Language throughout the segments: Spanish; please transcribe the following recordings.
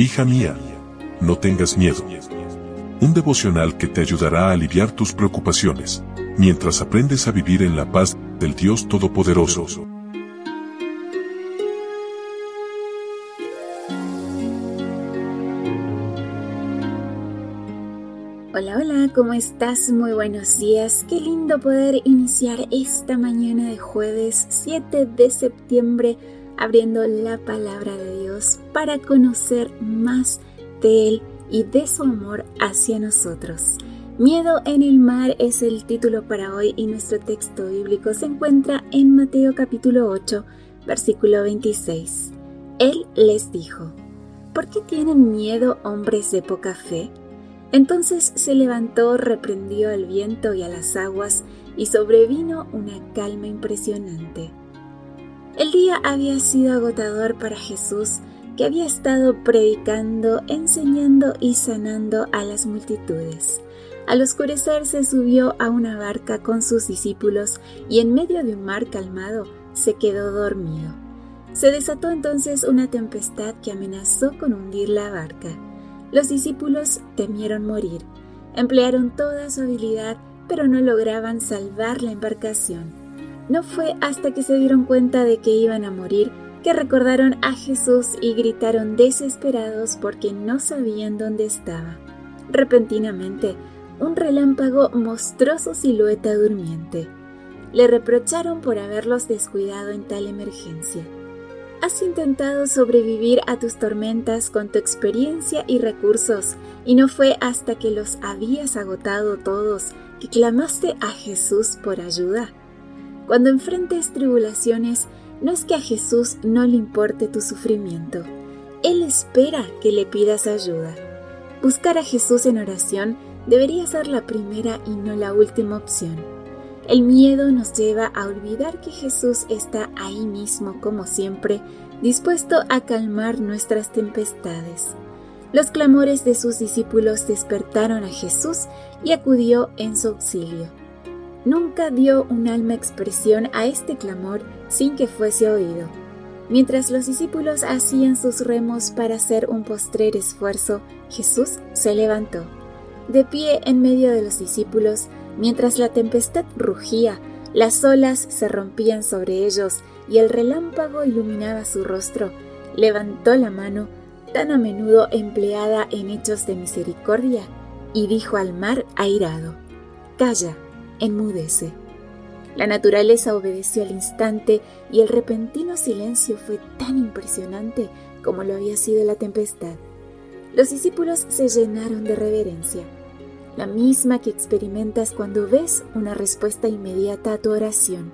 Hija mía, no tengas miedo. Un devocional que te ayudará a aliviar tus preocupaciones, mientras aprendes a vivir en la paz del Dios Todopoderoso. Hola, hola, ¿cómo estás? Muy buenos días. Qué lindo poder iniciar esta mañana de jueves 7 de septiembre abriendo la palabra de Dios para conocer más de Él y de su amor hacia nosotros. Miedo en el mar es el título para hoy y nuestro texto bíblico se encuentra en Mateo capítulo 8, versículo 26. Él les dijo, ¿por qué tienen miedo hombres de poca fe? Entonces se levantó, reprendió al viento y a las aguas, y sobrevino una calma impresionante. El día había sido agotador para Jesús, que había estado predicando, enseñando y sanando a las multitudes. Al oscurecer se subió a una barca con sus discípulos y en medio de un mar calmado se quedó dormido. Se desató entonces una tempestad que amenazó con hundir la barca. Los discípulos temieron morir. Emplearon toda su habilidad, pero no lograban salvar la embarcación. No fue hasta que se dieron cuenta de que iban a morir que recordaron a Jesús y gritaron desesperados porque no sabían dónde estaba. Repentinamente, un relámpago mostró su silueta durmiente. Le reprocharon por haberlos descuidado en tal emergencia. Has intentado sobrevivir a tus tormentas con tu experiencia y recursos, y no fue hasta que los habías agotado todos que clamaste a Jesús por ayuda. Cuando enfrentes tribulaciones, no es que a Jesús no le importe tu sufrimiento. Él espera que le pidas ayuda. Buscar a Jesús en oración debería ser la primera y no la última opción. El miedo nos lleva a olvidar que Jesús está ahí mismo, como siempre, dispuesto a calmar nuestras tempestades. Los clamores de sus discípulos despertaron a Jesús y acudió en su auxilio. Nunca dio un alma expresión a este clamor sin que fuese oído. Mientras los discípulos hacían sus remos para hacer un postrer esfuerzo, Jesús se levantó. De pie en medio de los discípulos, mientras la tempestad rugía, las olas se rompían sobre ellos y el relámpago iluminaba su rostro, levantó la mano, tan a menudo empleada en hechos de misericordia, y dijo al mar airado, Calla, enmudece. La naturaleza obedeció al instante y el repentino silencio fue tan impresionante como lo había sido la tempestad. Los discípulos se llenaron de reverencia, la misma que experimentas cuando ves una respuesta inmediata a tu oración.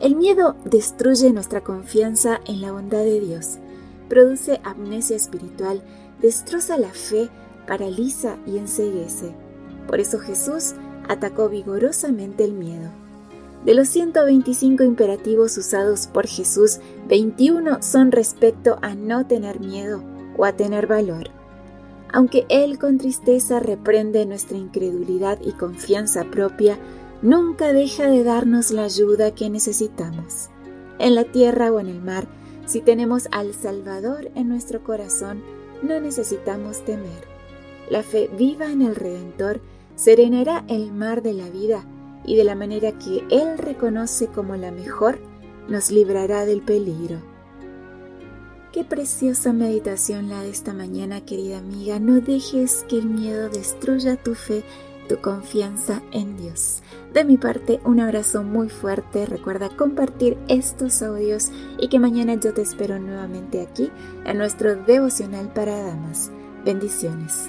El miedo destruye nuestra confianza en la bondad de Dios, produce amnesia espiritual, destroza la fe, paraliza y enseguece. Por eso Jesús atacó vigorosamente el miedo. De los 125 imperativos usados por Jesús, 21 son respecto a no tener miedo o a tener valor. Aunque Él con tristeza reprende nuestra incredulidad y confianza propia, nunca deja de darnos la ayuda que necesitamos. En la tierra o en el mar, si tenemos al Salvador en nuestro corazón, no necesitamos temer. La fe viva en el Redentor serenará el mar de la vida y de la manera que Él reconoce como la mejor, nos librará del peligro. Qué preciosa meditación la de esta mañana, querida amiga. No dejes que el miedo destruya tu fe, tu confianza en Dios. De mi parte, un abrazo muy fuerte. Recuerda compartir estos audios y que mañana yo te espero nuevamente aquí en nuestro devocional para damas. Bendiciones.